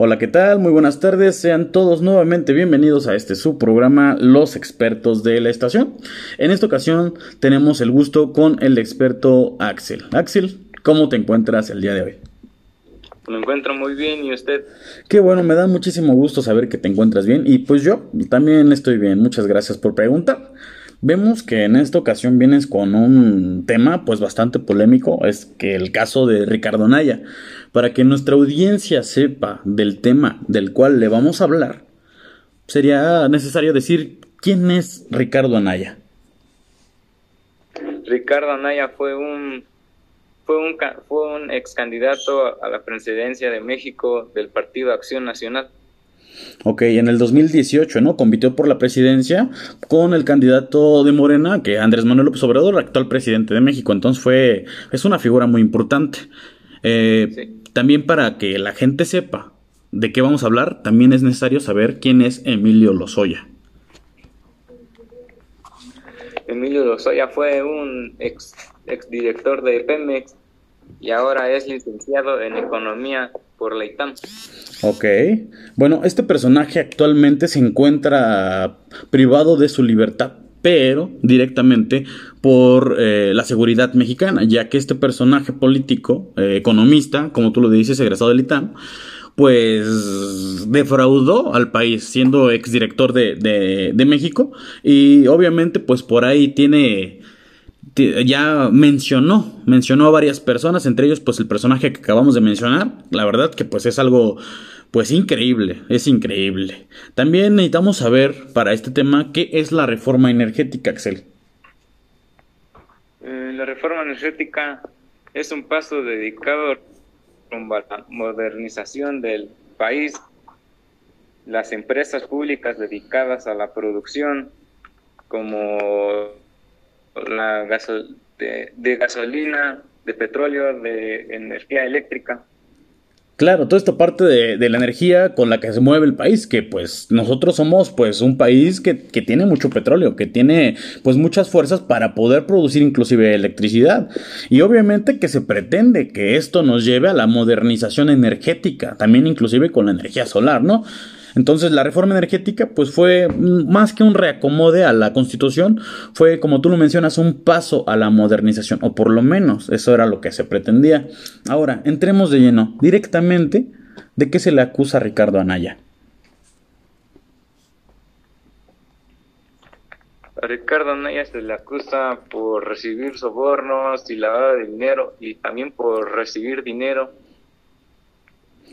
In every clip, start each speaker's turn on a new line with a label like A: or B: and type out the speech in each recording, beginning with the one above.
A: Hola, ¿qué tal? Muy buenas tardes. Sean todos nuevamente bienvenidos a este subprograma Los expertos de la estación. En esta ocasión tenemos el gusto con el experto Axel. Axel, ¿cómo te encuentras el día de hoy?
B: Me encuentro muy bien y usted.
A: Qué bueno, me da muchísimo gusto saber que te encuentras bien y pues yo también estoy bien. Muchas gracias por preguntar. Vemos que en esta ocasión vienes con un tema pues bastante polémico, es que el caso de Ricardo Naya. Para que nuestra audiencia sepa del tema del cual le vamos a hablar, sería necesario decir quién es Ricardo Anaya.
B: Ricardo Anaya fue un fue un fue un ex candidato a la presidencia de México del Partido Acción Nacional.
A: Ok, en el 2018, ¿no? Compitió por la presidencia con el candidato de Morena, que Andrés Manuel López Obrador, actual presidente de México. Entonces fue, es una figura muy importante. Eh, también para que la gente sepa de qué vamos a hablar, también es necesario saber quién es Emilio Lozoya.
B: Emilio Lozoya fue un ex, ex director de Pemex y ahora es licenciado en Economía por la ITAM.
A: Ok. Bueno, este personaje actualmente se encuentra privado de su libertad, pero directamente por eh, la seguridad mexicana, ya que este personaje político, eh, economista, como tú lo dices, egresado del ITAM, pues defraudó al país siendo exdirector de, de, de México y obviamente pues por ahí tiene ya mencionó, mencionó a varias personas, entre ellos pues el personaje que acabamos de mencionar, la verdad que pues es algo pues increíble, es increíble. También necesitamos saber para este tema qué es la reforma energética, Axel.
B: Eh, la reforma energética es un paso dedicado a la modernización del país. Las empresas públicas dedicadas a la producción, como la de, gasolina, de petróleo, de energía eléctrica.
A: Claro, toda esta parte de, la energía con la que se mueve el país, que pues nosotros somos pues un país que, que, tiene mucho petróleo, que tiene pues muchas fuerzas para poder producir inclusive electricidad. Y obviamente que se pretende que esto nos lleve a la modernización energética, también inclusive con la energía solar, ¿no? Entonces la reforma energética pues fue más que un reacomode a la constitución, fue como tú lo mencionas un paso a la modernización, o por lo menos eso era lo que se pretendía. Ahora, entremos de lleno directamente de qué se le acusa a Ricardo Anaya.
B: A Ricardo Anaya se le acusa por recibir sobornos y lavado de dinero y también por recibir dinero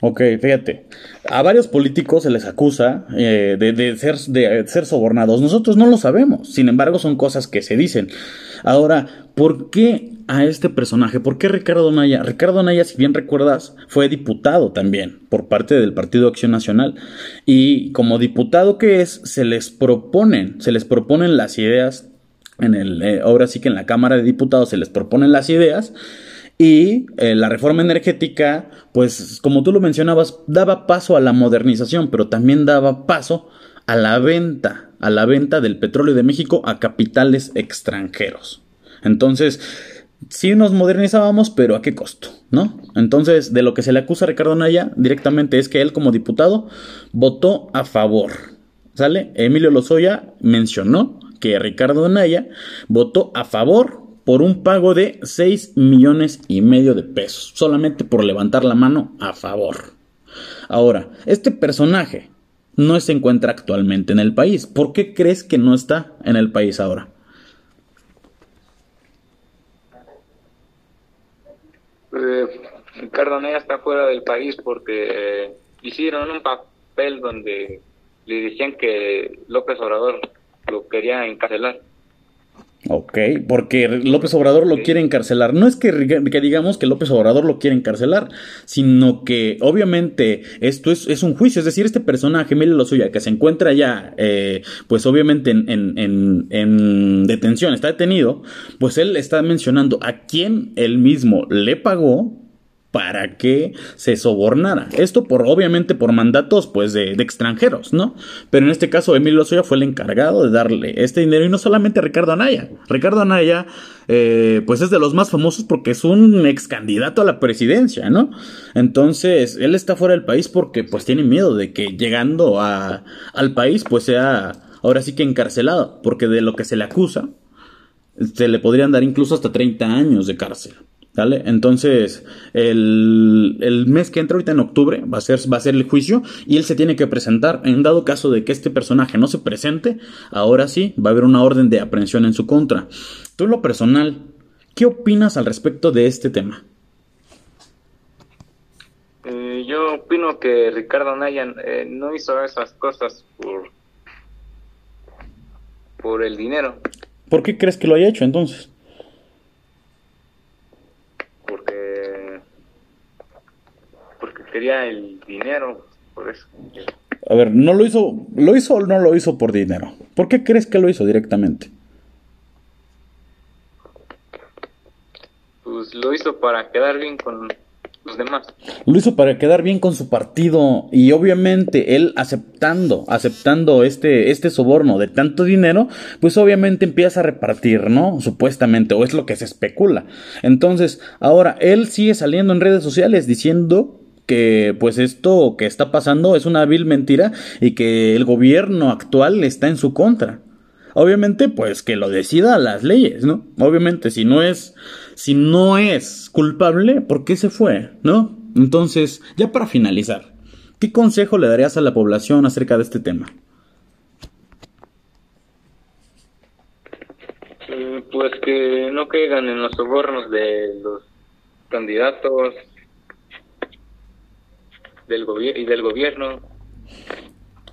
A: Ok, fíjate, a varios políticos se les acusa eh, de, ser, de ser sobornados. Nosotros no lo sabemos, sin embargo son cosas que se dicen. Ahora, ¿por qué a este personaje? ¿Por qué Ricardo Naya? Ricardo Naya, si bien recuerdas, fue diputado también por parte del Partido Acción Nacional. Y como diputado que es, se les proponen, se les proponen las ideas en el, eh, ahora sí que en la Cámara de Diputados se les proponen las ideas y eh, la reforma energética, pues como tú lo mencionabas, daba paso a la modernización, pero también daba paso a la venta, a la venta del petróleo de México a capitales extranjeros. Entonces, sí nos modernizábamos, pero ¿a qué costo? ¿No? Entonces, de lo que se le acusa a Ricardo Naya directamente es que él como diputado votó a favor. ¿Sale? Emilio Lozoya mencionó que Ricardo Naya votó a favor por un pago de 6 millones y medio de pesos, solamente por levantar la mano a favor. Ahora, este personaje no se encuentra actualmente en el país. ¿Por qué crees que no está en el país ahora?
B: Eh, Ricardo está fuera del país porque hicieron un papel donde le decían que López Obrador lo quería encarcelar.
A: Ok, porque López Obrador lo quiere encarcelar. No es que, digamos que López Obrador lo quiere encarcelar, sino que obviamente esto es, un juicio. Es decir, este personaje, lo suya, que se encuentra ya, eh, pues obviamente en, en, en, detención, está detenido, pues él está mencionando a quién él mismo le pagó para que se sobornara. Esto por, obviamente, por mandatos, pues, de, extranjeros, ¿no? Pero en este caso, Emilio Lozoya fue el encargado de darle este dinero y no solamente Ricardo Anaya. Ricardo Anaya, eh, pues, es de los más famosos porque es un ex candidato a la presidencia, ¿no? Entonces, él está fuera del país porque, pues, tiene miedo de que llegando a, al país, pues, sea ahora sí que encarcelado, porque de lo que se le acusa, se le podrían dar incluso hasta 30 años de cárcel. ¿Vale? Entonces, el, mes que entra ahorita en octubre va a, ser, va a ser el juicio y él se tiene que presentar. En dado caso de que este personaje no se presente, ahora sí va a haber una orden de aprehensión en su contra. Tú, en lo personal, ¿qué opinas al respecto de este tema?
B: Eh, yo opino que Ricardo Naya eh, no hizo esas cosas por, por el dinero.
A: ¿Por qué crees que lo haya hecho entonces?
B: Porque porque quería el dinero, por eso.
A: A ver, no lo hizo, lo hizo o no lo hizo por dinero. ¿Por qué crees que lo hizo directamente?
B: Pues lo hizo para quedar bien con los demás.
A: Lo hizo para quedar bien con su partido y obviamente él aceptando, aceptando este, este soborno de tanto dinero, pues obviamente empieza a repartir, ¿no? Supuestamente, o es lo que se especula. Entonces, ahora él sigue saliendo en redes sociales diciendo que pues esto que está pasando es una vil mentira y que el gobierno actual está en su contra. Obviamente, pues que lo decida las leyes, ¿no? Obviamente, si no es, si no es culpable, ¿por qué se fue? ¿No? Entonces, ya para finalizar, ¿qué consejo le darías a la población acerca de este tema?
B: Mm, pues que no caigan en los sobornos de los candidatos del y del gobierno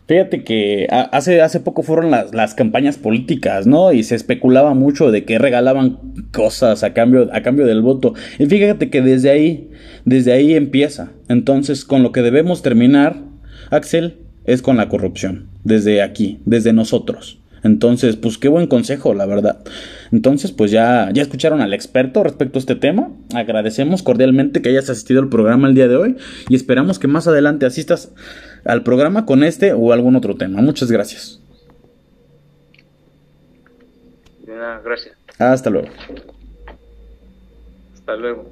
A: Fíjate que hace, hace poco fueron las, las, campañas políticas, ¿no? Y se especulaba mucho de que regalaban cosas a cambio, a cambio del voto. Y fíjate que desde ahí, desde ahí empieza. Entonces, con lo que debemos terminar, Axel, es con la corrupción. Desde aquí, desde nosotros. Entonces, pues qué buen consejo, la verdad. Entonces, pues ya, ya escucharon al experto respecto a este tema. Agradecemos cordialmente que hayas asistido al programa el día de hoy y esperamos que más adelante asistas al programa con este o algún otro tema. Muchas gracias.
B: gracias.
A: Hasta luego.
B: Hasta luego.